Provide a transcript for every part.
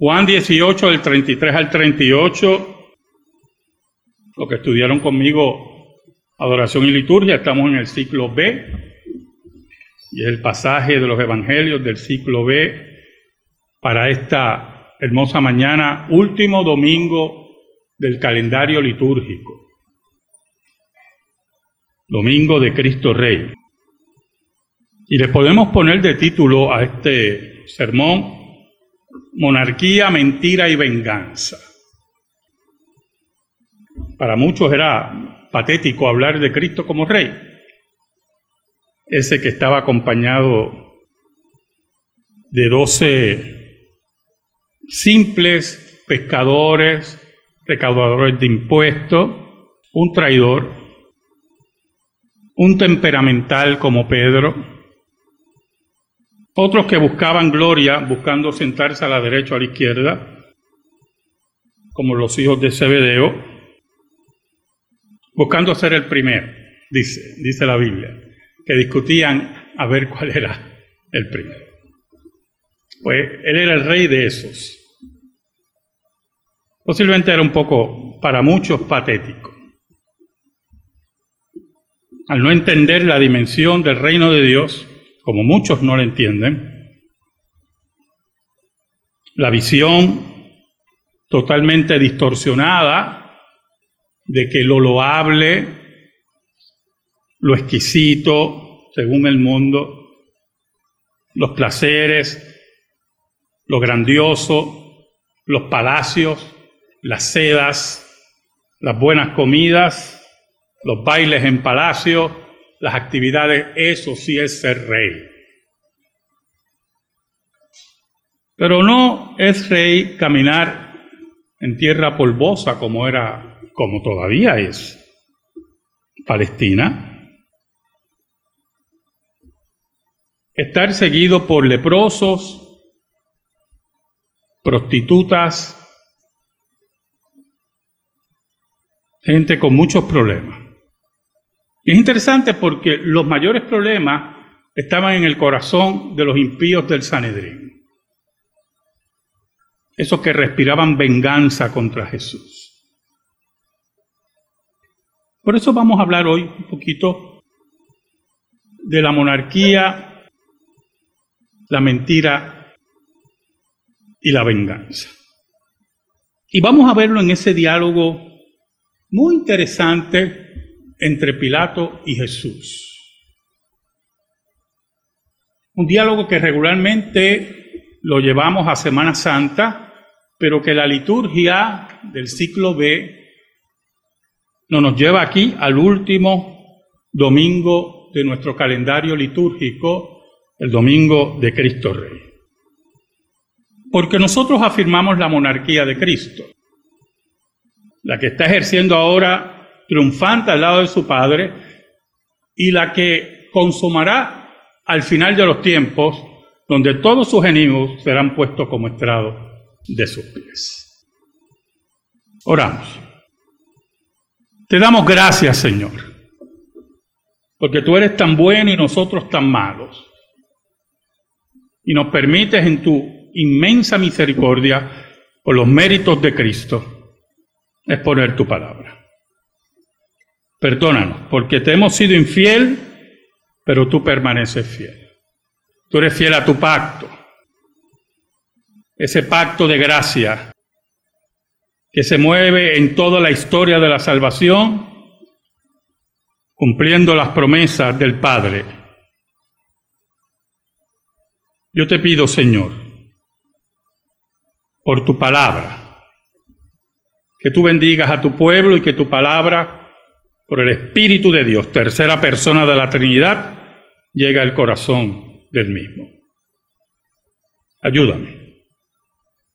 Juan 18, del 33 al 38, lo que estudiaron conmigo, adoración y liturgia, estamos en el ciclo B, y es el pasaje de los evangelios del ciclo B para esta hermosa mañana, último domingo del calendario litúrgico, domingo de Cristo Rey. Y le podemos poner de título a este sermón, monarquía, mentira y venganza. Para muchos era patético hablar de Cristo como rey. Ese que estaba acompañado de doce simples pescadores, recaudadores de impuestos, un traidor, un temperamental como Pedro, otros que buscaban gloria, buscando sentarse a la derecha o a la izquierda, como los hijos de Zebedeo, buscando ser el primero, dice, dice la Biblia, que discutían a ver cuál era el primero. Pues él era el rey de esos. Posiblemente era un poco, para muchos, patético. Al no entender la dimensión del reino de Dios, como muchos no lo entienden, la visión totalmente distorsionada de que lo loable, lo exquisito, según el mundo, los placeres, lo grandioso, los palacios, las sedas, las buenas comidas, los bailes en palacio, las actividades, eso sí es ser rey. Pero no es rey caminar en tierra polvosa como era, como todavía es Palestina. Estar seguido por leprosos, prostitutas, gente con muchos problemas. Y es interesante porque los mayores problemas estaban en el corazón de los impíos del Sanedrín. Esos que respiraban venganza contra Jesús. Por eso vamos a hablar hoy un poquito de la monarquía, la mentira y la venganza. Y vamos a verlo en ese diálogo muy interesante entre Pilato y Jesús. Un diálogo que regularmente lo llevamos a Semana Santa, pero que la liturgia del ciclo B no nos lleva aquí al último domingo de nuestro calendario litúrgico, el domingo de Cristo Rey. Porque nosotros afirmamos la monarquía de Cristo, la que está ejerciendo ahora triunfante al lado de su Padre y la que consumará al final de los tiempos, donde todos sus enemigos serán puestos como estrado de sus pies. Oramos. Te damos gracias, Señor, porque tú eres tan bueno y nosotros tan malos. Y nos permites en tu inmensa misericordia, por los méritos de Cristo, exponer tu palabra. Perdónanos, porque te hemos sido infiel, pero tú permaneces fiel. Tú eres fiel a tu pacto, ese pacto de gracia que se mueve en toda la historia de la salvación, cumpliendo las promesas del Padre. Yo te pido, Señor, por tu palabra, que tú bendigas a tu pueblo y que tu palabra por el Espíritu de Dios, tercera persona de la Trinidad, llega al corazón del mismo. Ayúdame.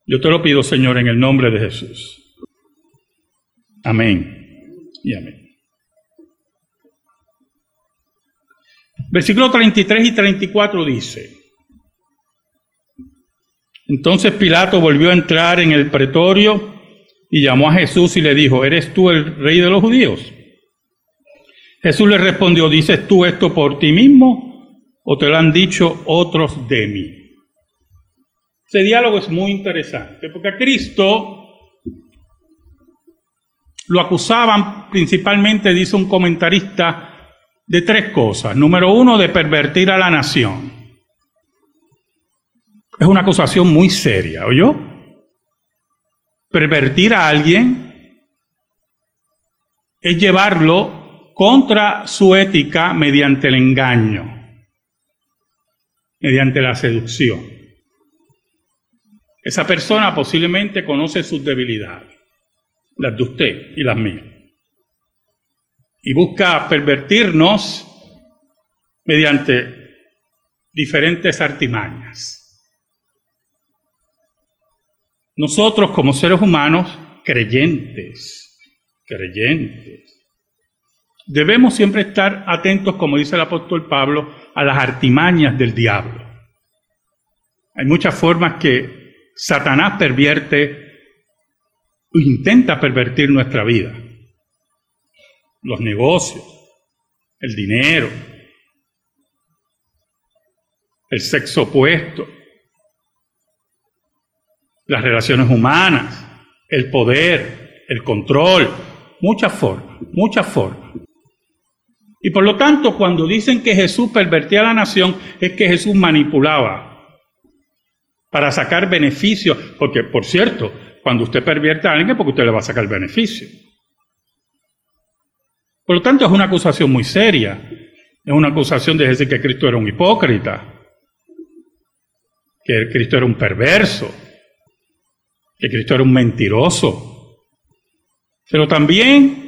Yo te lo pido, Señor, en el nombre de Jesús. Amén y amén. Versículo 33 y 34 dice, entonces Pilato volvió a entrar en el pretorio y llamó a Jesús y le dijo, ¿eres tú el rey de los judíos? Jesús le respondió, ¿dices tú esto por ti mismo o te lo han dicho otros de mí? Ese diálogo es muy interesante, porque a Cristo lo acusaban principalmente, dice un comentarista, de tres cosas. Número uno, de pervertir a la nación. Es una acusación muy seria, ¿oyó? Pervertir a alguien es llevarlo contra su ética mediante el engaño, mediante la seducción. Esa persona posiblemente conoce sus debilidades, las de usted y las mías y busca pervertirnos mediante diferentes artimañas. Nosotros como seres humanos, creyentes, creyentes, debemos siempre estar atentos, como dice el apóstol Pablo, a las artimañas del diablo. Hay muchas formas que Satanás pervierte o intenta pervertir nuestra vida los negocios, el dinero, el sexo opuesto, las relaciones humanas, el poder, el control, muchas formas, muchas formas. Y por lo tanto, cuando dicen que Jesús pervertía a la nación, es que Jesús manipulaba para sacar beneficios, porque por cierto, cuando usted pervierte a alguien es porque usted le va a sacar beneficio. Por lo tanto, es una acusación muy seria. Es una acusación de decir que Cristo era un hipócrita, que Cristo era un perverso, que Cristo era un mentiroso. Pero también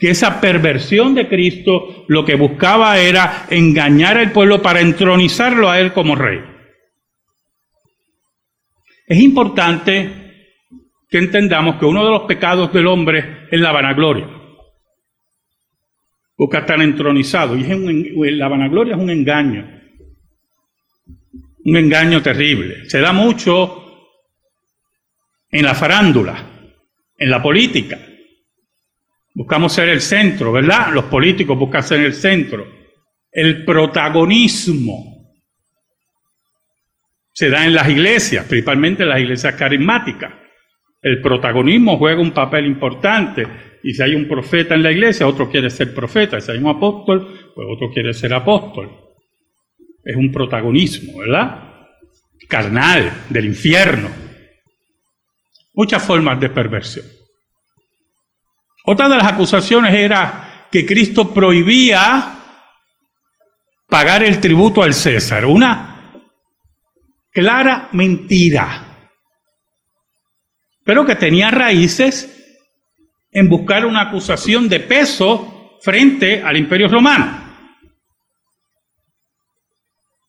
que esa perversión de Cristo lo que buscaba era engañar al pueblo para entronizarlo a él como rey. Es importante que entendamos que uno de los pecados del hombre es la vanagloria busca estar entronizado. Y es la vanagloria es un engaño, un engaño terrible. Se da mucho en la farándula, en la política. Buscamos ser el centro, ¿verdad? Los políticos buscan ser el centro. El protagonismo se da en las iglesias, principalmente en las iglesias carismáticas. El protagonismo juega un papel importante y si hay un profeta en la iglesia, otro quiere ser profeta. Si hay un apóstol, pues otro quiere ser apóstol. Es un protagonismo, ¿verdad? Carnal, del infierno. Muchas formas de perversión. Otra de las acusaciones era que Cristo prohibía pagar el tributo al César. Una clara mentira. Pero que tenía raíces en buscar una acusación de peso frente al imperio romano.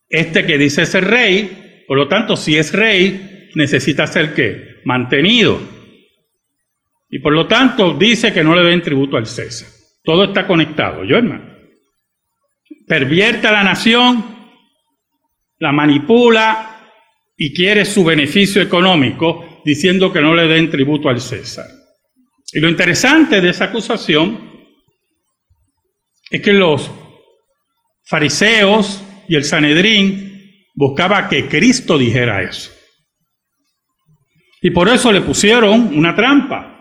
Este que dice ser rey, por lo tanto, si es rey, necesita ser qué? Mantenido. Y por lo tanto dice que no le den tributo al César. Todo está conectado, yo hermano. Pervierte a la nación, la manipula y quiere su beneficio económico diciendo que no le den tributo al César. Y lo interesante de esa acusación es que los fariseos y el Sanedrín buscaban que Cristo dijera eso. Y por eso le pusieron una trampa.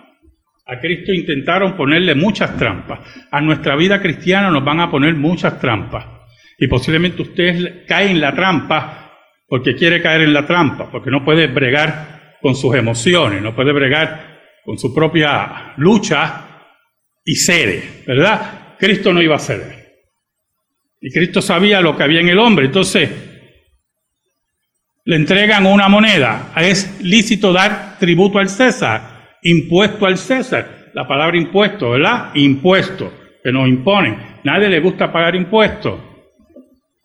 A Cristo intentaron ponerle muchas trampas. A nuestra vida cristiana nos van a poner muchas trampas. Y posiblemente usted cae en la trampa porque quiere caer en la trampa, porque no puede bregar con sus emociones, no puede bregar con su propia lucha y cede, ¿verdad? Cristo no iba a ceder. Y Cristo sabía lo que había en el hombre. Entonces, le entregan una moneda. Es lícito dar tributo al César, impuesto al César. La palabra impuesto, ¿verdad? Impuesto, que nos imponen. Nadie le gusta pagar impuestos.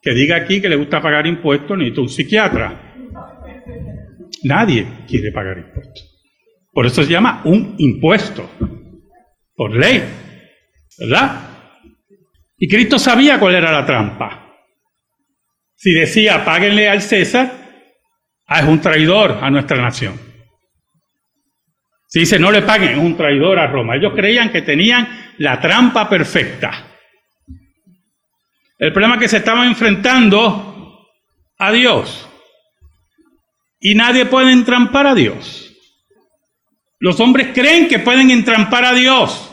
Que diga aquí que le gusta pagar impuestos, ni tú un psiquiatra. Nadie quiere pagar impuestos. Por eso se llama un impuesto, por ley, ¿verdad? Y Cristo sabía cuál era la trampa. Si decía, páguenle al César, ah, es un traidor a nuestra nación. Si dice, no le paguen, es un traidor a Roma. Ellos creían que tenían la trampa perfecta. El problema es que se estaban enfrentando a Dios. y nadie puede entrampar a Dios. Los hombres creen que pueden entrampar a Dios.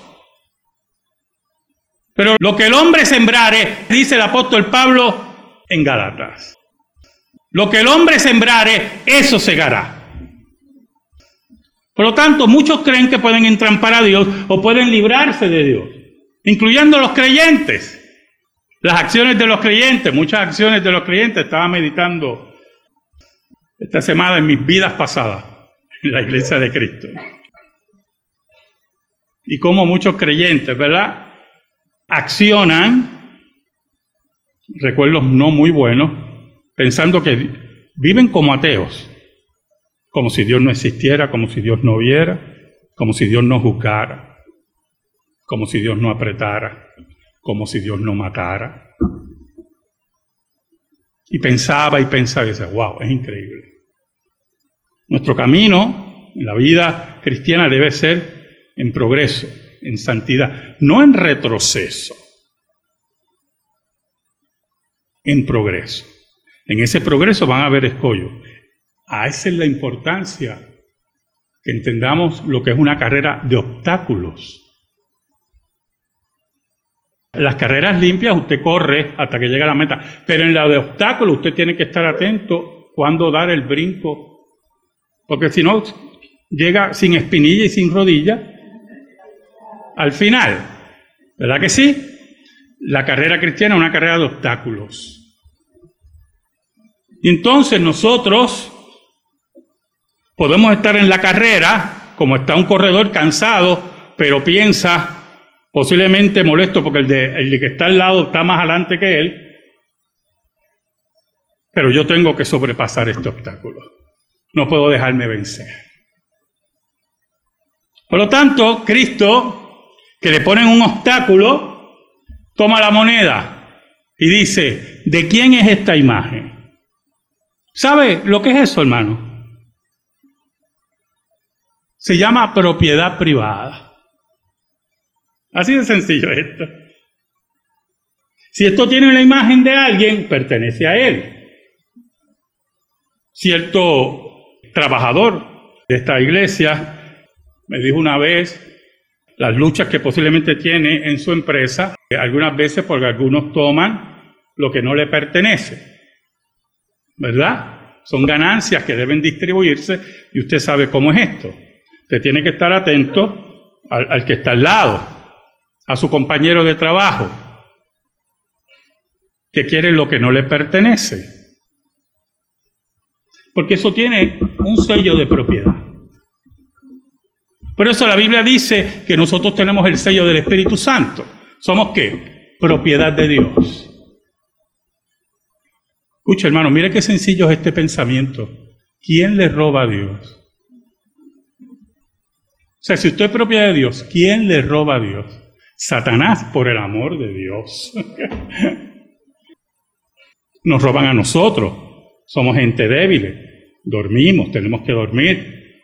Pero lo que el hombre sembrare, dice el apóstol Pablo en Galatas. Lo que el hombre sembrare, eso segará. Por lo tanto, muchos creen que pueden entrampar a Dios o pueden librarse de Dios, incluyendo los creyentes. Las acciones de los creyentes, muchas acciones de los creyentes, estaba meditando esta semana en mis vidas pasadas en la iglesia de Cristo. Y como muchos creyentes, ¿verdad? Accionan recuerdos no muy buenos, pensando que viven como ateos como si Dios no existiera, como si Dios no viera, como si Dios no juzgara, como si Dios no apretara, como si Dios no matara. Y pensaba y pensaba y decía, wow, es increíble. Nuestro camino en la vida cristiana debe ser en progreso, en santidad, no en retroceso, en progreso. En ese progreso van a haber escollos. A esa es la importancia que entendamos lo que es una carrera de obstáculos. Las carreras limpias usted corre hasta que llega a la meta, pero en la de obstáculos usted tiene que estar atento cuando dar el brinco, porque si no llega sin espinilla y sin rodilla al final. ¿Verdad que sí? La carrera cristiana es una carrera de obstáculos. Y entonces nosotros Podemos estar en la carrera, como está un corredor cansado, pero piensa, posiblemente molesto porque el de, el que está al lado está más adelante que él, pero yo tengo que sobrepasar este obstáculo. No puedo dejarme vencer. Por lo tanto, Cristo, que le ponen un obstáculo, toma la moneda y dice, ¿de quién es esta imagen? ¿Sabe lo que es eso, hermano? Se llama propiedad privada. Así de sencillo esto. Si esto tiene la imagen de alguien, pertenece a él. Cierto trabajador de esta iglesia me dijo una vez las luchas que posiblemente tiene en su empresa, algunas veces porque algunos toman lo que no le pertenece. ¿Verdad? Son ganancias que deben distribuirse y usted sabe cómo es esto. Usted tiene que estar atento al, que está al lado, a su compañero de trabajo, que quiere lo que no le pertenece. Porque eso tiene un sello de propiedad. Por eso la Biblia dice que nosotros tenemos el sello del Espíritu Santo. ¿Somos qué? Propiedad de Dios. Escucha, hermano, mire qué sencillo es este pensamiento. ¿Quién le roba a Dios? O sea, si usted es propia de Dios, ¿quién le roba a Dios? Satanás, por el amor de Dios. Nos roban a nosotros. Somos gente débil. Dormimos, tenemos que dormir.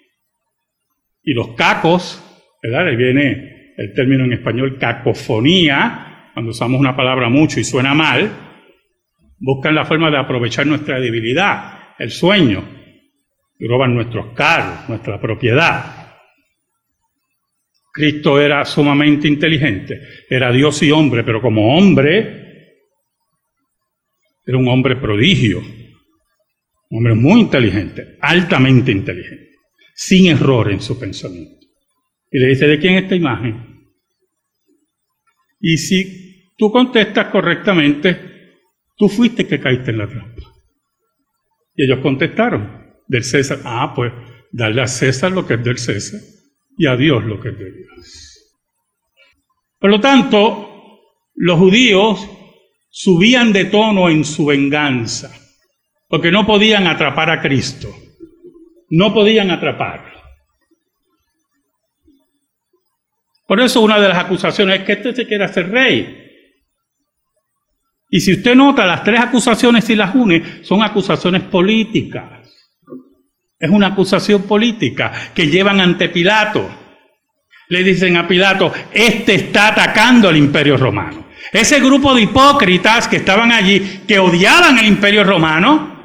Y los cacos, ¿verdad? Ahí viene el término en español cacofonía, cuando usamos una palabra mucho y suena mal, buscan la forma de aprovechar nuestra debilidad, el sueño, y roban nuestros carros, nuestra propiedad. Cristo era sumamente inteligente, era Dios y hombre, pero como hombre era un hombre prodigio, un hombre muy inteligente, altamente inteligente, sin error en su pensamiento. Y le dice, ¿de quién es esta imagen? Y si tú contestas correctamente, tú fuiste que caíste en la trampa. Y ellos contestaron, del César, ah, pues darle a César lo que es del César y a Dios lo que de Dios. Por lo tanto, los judíos subían de tono en su venganza, porque no podían atrapar a Cristo, no podían atraparlo. Por eso una de las acusaciones es que este se quiere hacer rey. Y si usted nota, las tres acusaciones y las une son acusaciones políticas. Es una acusación política que llevan ante Pilato. Le dicen a Pilato, este está atacando al imperio romano. Ese grupo de hipócritas que estaban allí, que odiaban el imperio romano,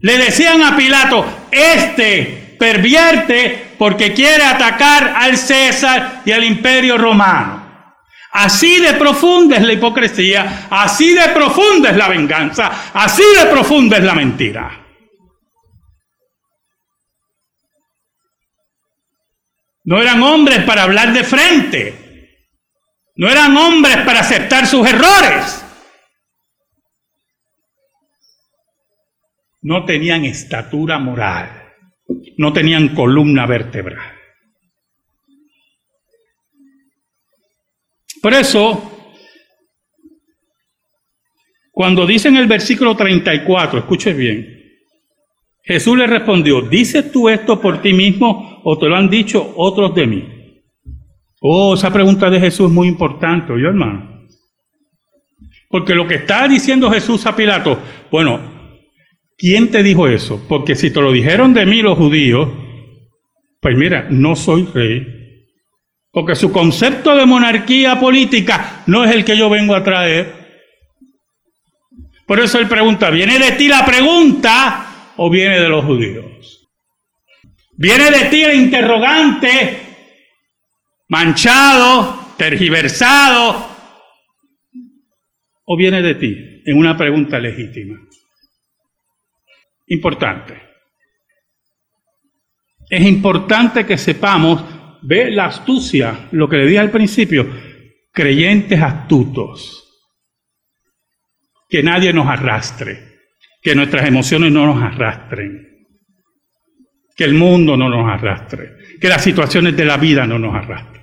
le decían a Pilato, este pervierte porque quiere atacar al César y al imperio romano. Así de profunda es la hipocresía, así de profunda es la venganza, así de profunda es la mentira. No eran hombres para hablar de frente. No eran hombres para aceptar sus errores. No tenían estatura moral. No tenían columna vertebral. Por eso, cuando dice en el versículo 34, escuche bien, Jesús le respondió, ¿dices tú esto por ti mismo o te lo han dicho otros de mí? Oh, esa pregunta de Jesús es muy importante, ¿oye hermano? Porque lo que está diciendo Jesús a Pilato, bueno, ¿quién te dijo eso? Porque si te lo dijeron de mí los judíos, pues mira, no soy rey, porque su concepto de monarquía política no es el que yo vengo a traer. Por eso él pregunta, ¿viene de ti la pregunta o viene de los judíos? ¿Viene de ti el interrogante manchado, tergiversado? ¿O viene de ti en una pregunta legítima? Importante. Es importante que sepamos ve la astucia, lo que le dije al principio, creyentes astutos. Que nadie nos arrastre, que nuestras emociones no nos arrastren, que el mundo no nos arrastre, que las situaciones de la vida no nos arrastren.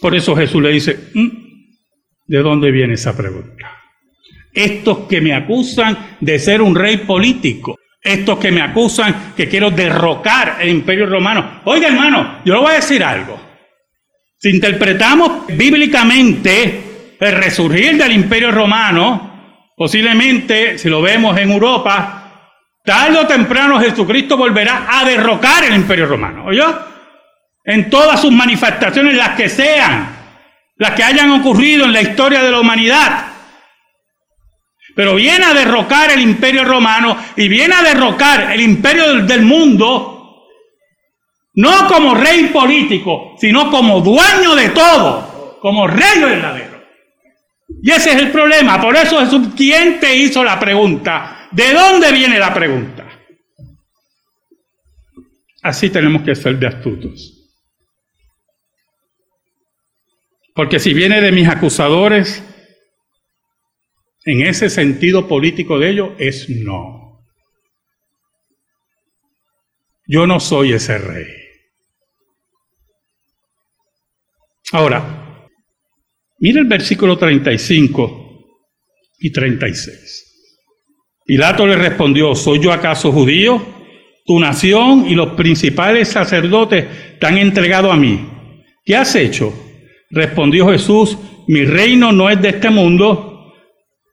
Por eso Jesús le dice, mm, ¿de dónde viene esa pregunta? Estos que me acusan de ser un rey político, estos que me acusan que quiero derrocar el imperio romano. Oiga hermano, yo le voy a decir algo. Si interpretamos bíblicamente el resurgir del imperio romano, posiblemente, si lo vemos en Europa, tarde o temprano Jesucristo volverá a derrocar el imperio romano. ¿Oyó? En todas sus manifestaciones, las que sean, las que hayan ocurrido en la historia de la humanidad. Pero viene a derrocar el imperio romano y viene a derrocar el imperio del, mundo, no como rey político, sino como dueño de todo, como rey verdadero. Y ese es el problema. Por eso Jesús, ¿quién te hizo la pregunta? ¿De dónde viene la pregunta? Así tenemos que ser de astutos. Porque si viene de mis acusadores, en ese sentido político de ello es no. Yo no soy ese rey. Ahora, mire el versículo 35 y 36. Pilato le respondió, ¿soy yo acaso judío? Tu nación y los principales sacerdotes te han entregado a mí. ¿Qué has hecho? Respondió Jesús, mi reino no es de este mundo.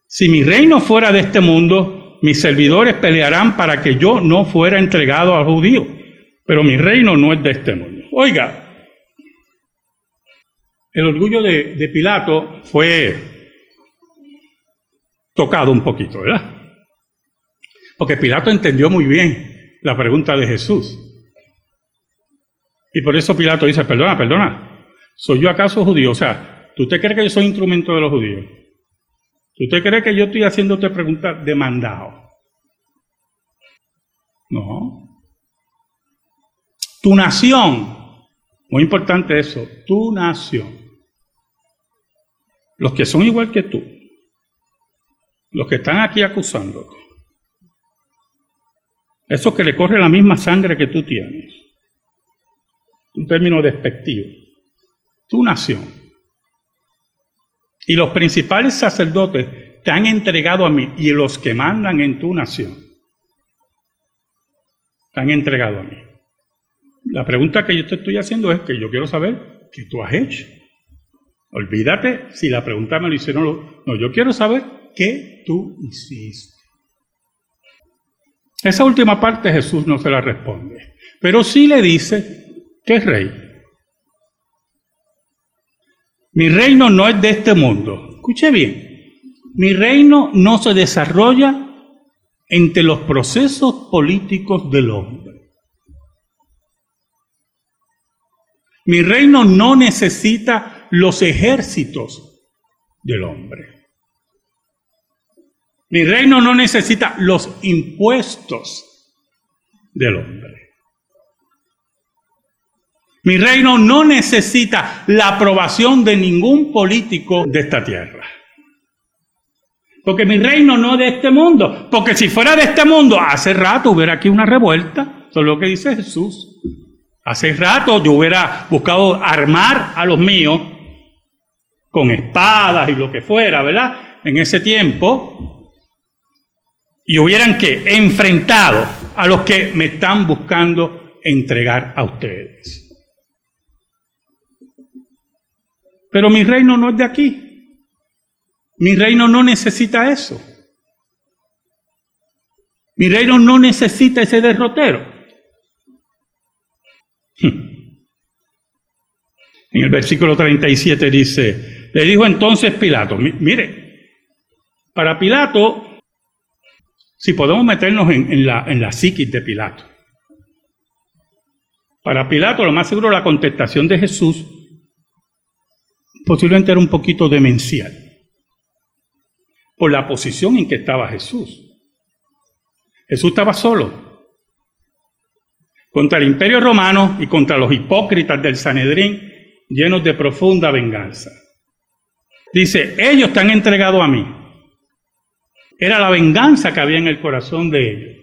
Si mi reino fuera de este mundo, mis servidores pelearán para que yo no fuera entregado a judíos. Pero mi reino no es de este mundo. Oiga, el orgullo de, Pilato fue tocado un poquito, ¿verdad? Porque Pilato entendió muy bien la pregunta de Jesús. Y por eso Pilato dice, perdona, perdona, ¿soy yo acaso judío? O sea, ¿tú te crees que yo soy instrumento de los judíos? ¿Usted cree que yo estoy haciéndote preguntas demandado? No. Tu nación, muy importante eso, tu nación. Los que son igual que tú, los que están aquí acusándote, esos que le corre la misma sangre que tú tienes, un término despectivo, tu nación y los principales sacerdotes te han entregado a mí y los que mandan en tu nación te han entregado a mí. La pregunta que yo te estoy haciendo es que yo quiero saber qué tú has hecho. Olvídate si la pregunta me lo hicieron. No, yo quiero saber qué tú hiciste. Esa última parte Jesús no se la responde, pero sí le dice que es rey. Mi reino no es de este mundo. Escuche bien. Mi reino no se desarrolla entre los procesos políticos del hombre. Mi reino no necesita los ejércitos del hombre. Mi reino no necesita los impuestos del hombre. Mi reino no necesita la aprobación de ningún político de esta tierra. Porque mi reino no es de este mundo. Porque si fuera de este mundo, hace rato hubiera aquí una revuelta. Eso es lo que dice Jesús. Hace rato yo hubiera buscado armar a los míos con espadas y lo que fuera, ¿verdad? En ese tiempo. Y hubieran que enfrentado a los que me están buscando entregar a ustedes. Pero mi reino no es de aquí. Mi reino no necesita eso. Mi reino no necesita ese derrotero. En el versículo 37 dice, le dijo entonces Pilato, mire, para Pilato, si podemos meternos en, la, en la psiquis de Pilato, para Pilato lo más seguro la contestación de Jesús posiblemente era un poquito demencial por la posición en que estaba Jesús. Jesús estaba solo contra el imperio romano y contra los hipócritas del Sanedrín llenos de profunda venganza. Dice, ellos están entregados a mí. Era la venganza que había en el corazón de ellos.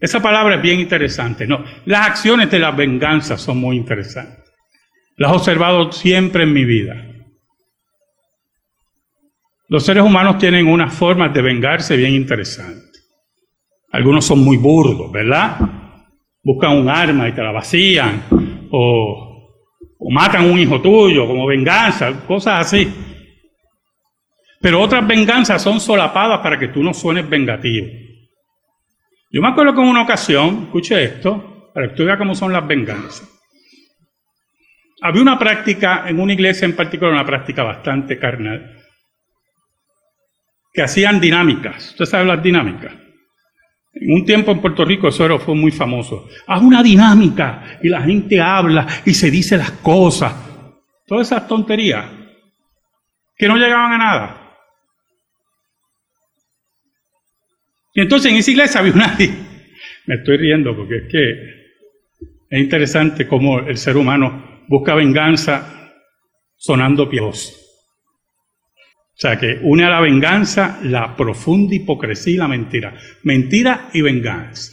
Esa palabra es bien interesante. No, las acciones de la venganza son muy interesantes. Las he observado siempre en mi vida. Los seres humanos tienen unas formas de vengarse bien interesantes. Algunos son muy burdos, ¿verdad? Buscan un arma y te la vacían, o, o matan a un hijo tuyo como venganza, cosas así. Pero otras venganzas son solapadas para que tú no suenes vengativo. Yo me acuerdo que en una ocasión, escuche esto, para que tú veas cómo son las venganzas. Había una práctica en una iglesia en particular, una práctica bastante carnal, que hacían dinámicas. ¿Usted sabe las dinámicas? En un tiempo en Puerto Rico eso fue muy famoso. Haz una dinámica y la gente habla y se dice las cosas. Todas esas tonterías que no llegaban a nada. Y entonces en esa iglesia había una... Me estoy riendo porque es que es interesante cómo el ser humano busca venganza sonando piojoso. O sea que une a la venganza la profunda hipocresía y la mentira. Mentira y venganza.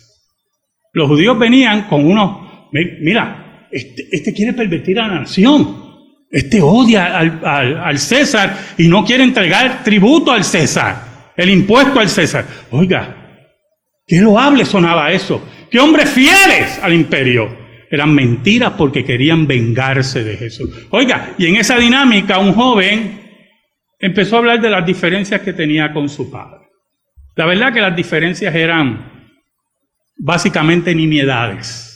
Los judíos venían con unos, mira, este, este quiere pervertir a la nación. Este odia al, César y no quiere entregar tributo al César, el impuesto al César. Oiga, qué loable sonaba eso. Qué hombres fieles al imperio. Eran mentiras porque querían vengarse de Jesús. Oiga, y en esa dinámica un joven empezó a hablar de las diferencias que tenía con su padre. La verdad que las diferencias eran básicamente nimiedades.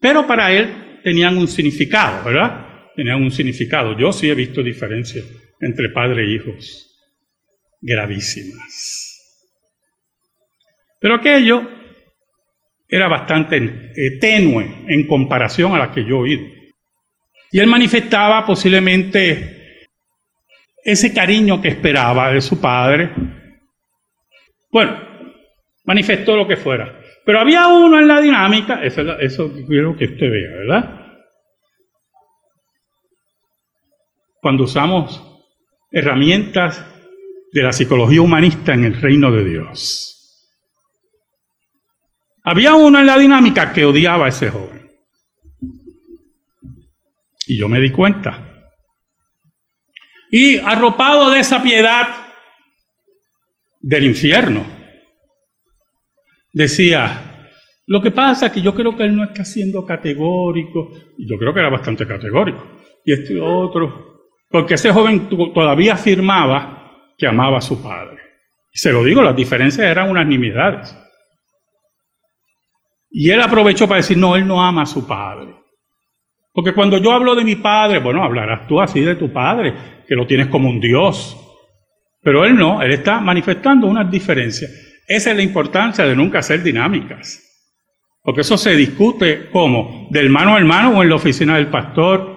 Pero para él tenían un significado, ¿verdad? Tenían un significado. Yo sí he visto diferencias entre padre e hijos gravísimas. Pero aquello era bastante eh, tenue en comparación a la que yo he oído. Y él manifestaba posiblemente ese cariño que esperaba de su padre. Bueno, manifestó lo que fuera. Pero había uno en la dinámica, eso, eso quiero que usted vea, ¿verdad? Cuando usamos herramientas de la psicología humanista en el reino de Dios. Había uno en la dinámica que odiaba a ese joven. Y yo me di cuenta. Y arropado de esa piedad del infierno, decía, lo que pasa es que yo creo que él no está siendo categórico, yo creo que era bastante categórico, y este otro, porque ese joven todavía afirmaba que amaba a su padre. Y se lo digo, las diferencias eran unas nimiedades. Y él aprovechó para decir, no, él no ama a su padre. Porque cuando yo hablo de mi padre, bueno, hablarás tú así de tu padre, que lo tienes como un Dios. Pero él no, él está manifestando unas diferencias. Esa es la importancia de nunca hacer dinámicas. Porque eso se discute como, del mano a hermano o en la oficina del pastor.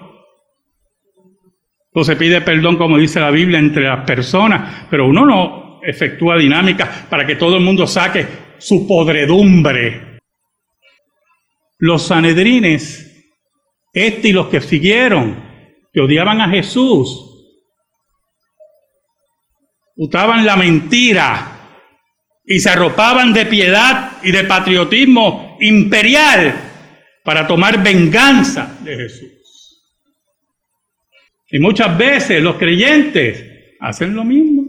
Se pide perdón, como dice la Biblia, entre las personas, pero uno no efectúa dinámicas para que todo el mundo saque su podredumbre. Los sanedrines, este y los que siguieron, que odiaban a Jesús, usaban la mentira y se arropaban de piedad y de patriotismo imperial para tomar venganza de Jesús. Y muchas veces los creyentes hacen lo mismo.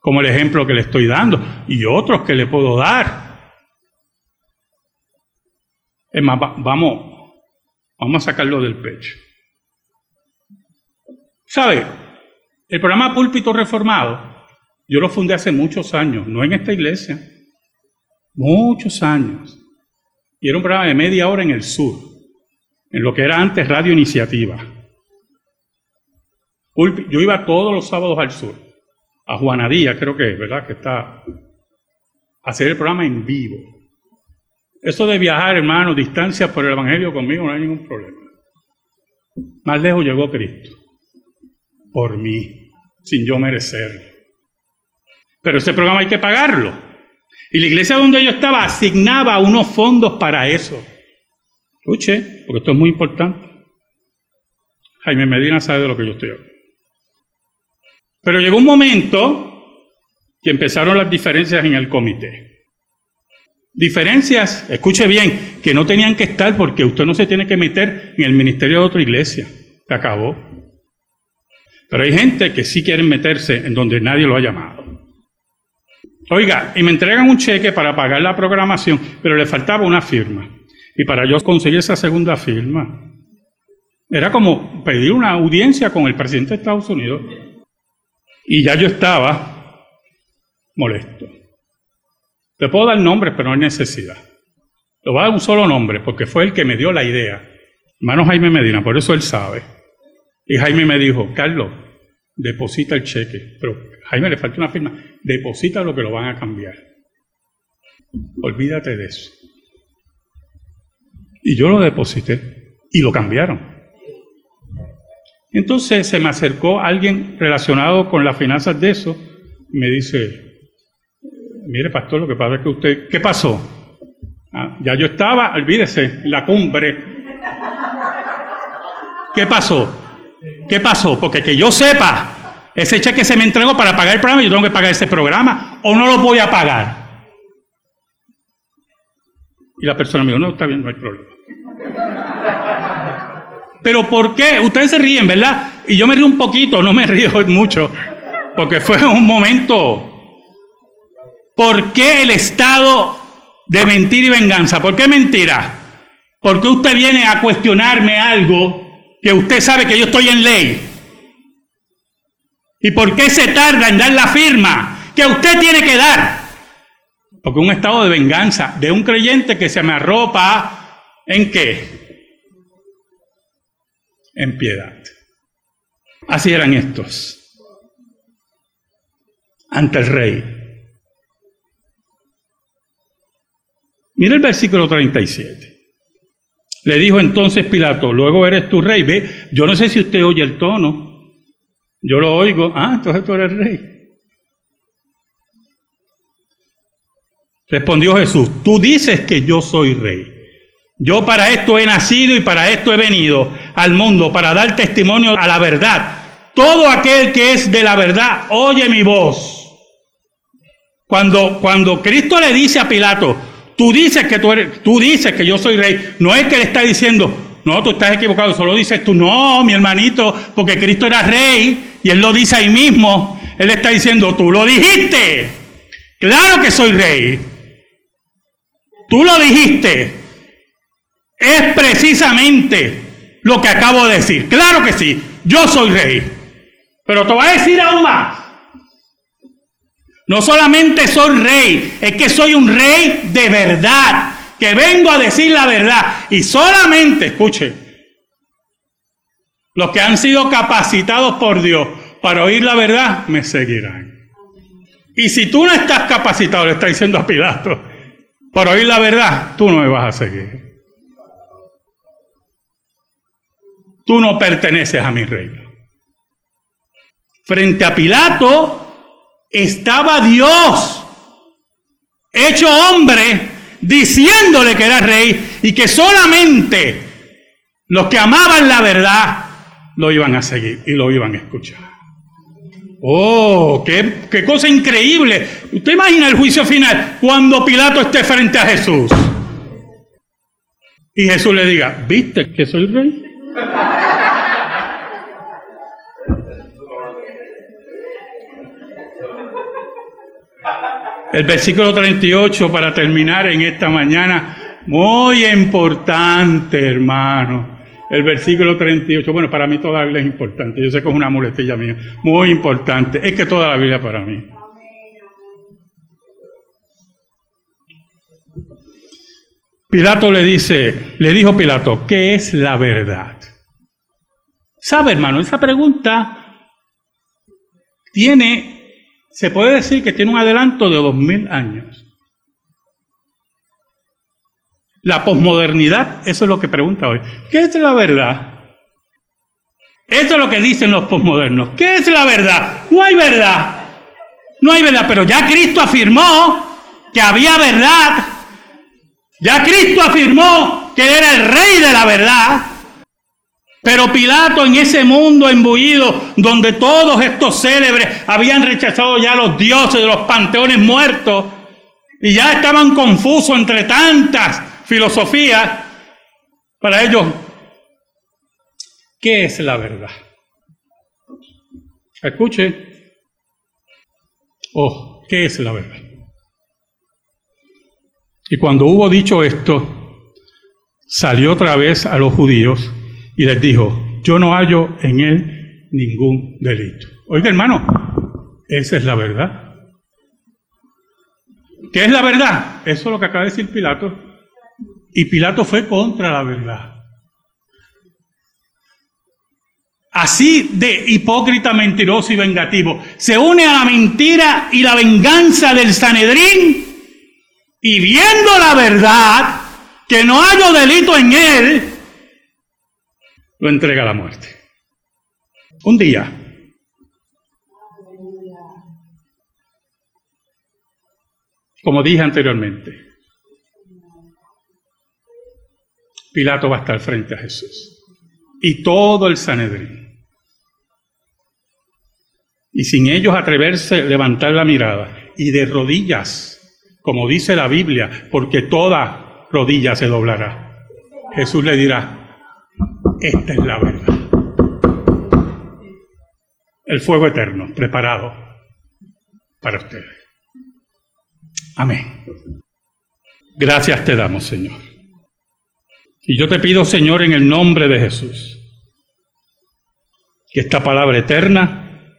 Como el ejemplo que le estoy dando y otros que le puedo dar. Es más, vamos, vamos a sacarlo del pecho. ¿Sabe? El programa Púlpito Reformado, yo lo fundé hace muchos años, no en esta iglesia, muchos años. Y era un programa de media hora en el sur, en lo que era antes Radio Iniciativa. Yo iba todos los sábados al sur, a Juanadía, creo que es, ¿verdad? Que está a hacer el programa en vivo. Eso de viajar, hermano, distancia por el Evangelio conmigo no hay ningún problema. Más lejos llegó Cristo por mí, sin yo merecerlo. Pero ese programa hay que pagarlo. Y la iglesia donde yo estaba asignaba unos fondos para eso. Escuche, porque esto es muy importante. Jaime Medina sabe de lo que yo estoy hablando. Pero llegó un momento que empezaron las diferencias en el comité. Diferencias, escuche bien, que no tenían que estar porque usted no se tiene que meter en el ministerio de otra iglesia. Se acabó. Pero hay gente que sí quieren meterse en donde nadie lo ha llamado. Oiga, y me entregan un cheque para pagar la programación, pero le faltaba una firma. Y para yo conseguir esa segunda firma, era como pedir una audiencia con el presidente de Estados Unidos. Y ya yo estaba molesto. Le puedo dar nombres, pero no hay necesidad. Le voy a dar un solo nombre, porque fue el que me dio la idea. Hermano Jaime Medina, por eso él sabe. Y Jaime me dijo, Carlos, deposita el cheque. Pero Jaime le falta una firma. Deposita lo que lo van a cambiar. Olvídate de eso. Y yo lo deposité y lo cambiaron. Entonces se me acercó alguien relacionado con las finanzas de eso y me dice, mire pastor, lo que pasa es que usted, ¿qué pasó? Ah, ya yo estaba, olvídese, en la cumbre. ¿Qué pasó? ¿Qué pasó? Porque que yo sepa, ese cheque se me entregó para pagar el programa, yo tengo que pagar ese programa o no lo voy a pagar. Y la persona me dijo, no, está bien, no hay problema. Pero ¿por qué? Ustedes se ríen, ¿verdad? Y yo me río un poquito, no me río mucho, porque fue un momento. ¿Por qué el estado de mentir y venganza? ¿Por qué mentira? ¿Por qué usted viene a cuestionarme algo que usted sabe que yo estoy en ley? ¿Y por qué se tarda en dar la firma que usted tiene que dar? Porque un estado de venganza de un creyente que se me arropa en qué? En piedad. Así eran estos. Ante el rey. Mira el versículo 37. Le dijo entonces Pilato, luego eres tu rey. Ve, yo no sé si usted oye el tono. Yo lo oigo. Ah, entonces tú eres rey. Respondió Jesús, tú dices que yo soy rey. Yo para esto he nacido y para esto he venido al mundo, para dar testimonio a la verdad. Todo aquel que es de la verdad, oye mi voz. Cuando, cuando Cristo le dice a Pilato, Tú dices que tú eres, tú dices que yo soy rey. No es que le está diciendo, no, tú estás equivocado, solo dices tú, no, mi hermanito, porque Cristo era rey y él lo dice ahí mismo. Él está diciendo, tú lo dijiste. Claro que soy rey. Tú lo dijiste. Es precisamente lo que acabo de decir. Claro que sí, yo soy rey. Pero te voy a decir aún más. No solamente soy rey, es que soy un rey de verdad, que vengo a decir la verdad. Y solamente, escuche, los que han sido capacitados por Dios para oír la verdad, me seguirán. Y si tú no estás capacitado, le está diciendo a Pilato, por oír la verdad, tú no me vas a seguir. Tú no perteneces a mi reino. Frente a Pilato estaba Dios, hecho hombre, diciéndole que era rey y que solamente los que amaban la verdad lo iban a seguir y lo iban a escuchar. Oh, qué, qué cosa increíble. Usted imagina el juicio final cuando Pilato esté frente a Jesús. Y Jesús le diga, ¿viste que soy rey? El versículo 38 para terminar en esta mañana, muy importante, hermano. El versículo 38, bueno, para mí toda la Biblia es importante. Yo sé que es una muletilla mía, muy importante. Es que toda la Biblia para mí. Pilato le dice, le dijo Pilato, ¿qué es la verdad? ¿Sabe, hermano? Esa pregunta tiene, se puede decir que tiene un adelanto de dos mil años. La posmodernidad, eso es lo que pregunta hoy. ¿Qué es la verdad? Eso es lo que dicen los posmodernos. ¿Qué es la verdad? No hay verdad. No hay verdad, pero ya Cristo afirmó que había verdad. Ya Cristo afirmó que era el rey de la verdad. Pero Pilato en ese mundo embullido donde todos estos célebres habían rechazado ya los dioses de los panteones muertos y ya estaban confusos entre tantas filosofías, para ellos, ¿qué es la verdad? Escuche. Oh, ¿qué es la verdad? Y cuando hubo dicho esto, salió otra vez a los judíos y les dijo, yo no hallo en él ningún delito. Oiga hermano, esa es la verdad. ¿Qué es la verdad? Eso es lo que acaba de decir Pilato. Y Pilato fue contra la verdad. Así de hipócrita, mentiroso y vengativo. Se une a la mentira y la venganza del Sanedrín y viendo la verdad, que no haya delito en él, lo entrega a la muerte. Un día, como dije anteriormente, Pilato va a estar frente a Jesús. Y todo el Sanedrín. Y sin ellos atreverse a levantar la mirada. Y de rodillas, como dice la Biblia, porque toda rodilla se doblará. Jesús le dirá, esta es la verdad. El fuego eterno preparado para ustedes. Amén. Gracias te damos, Señor. Y yo te pido, Señor, en el nombre de Jesús, que esta palabra eterna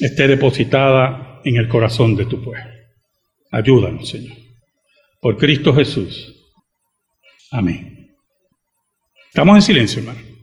esté depositada en el corazón de tu pueblo. Ayúdanos, Señor. Por Cristo Jesús. Amén. Estamos en silencio, hermano.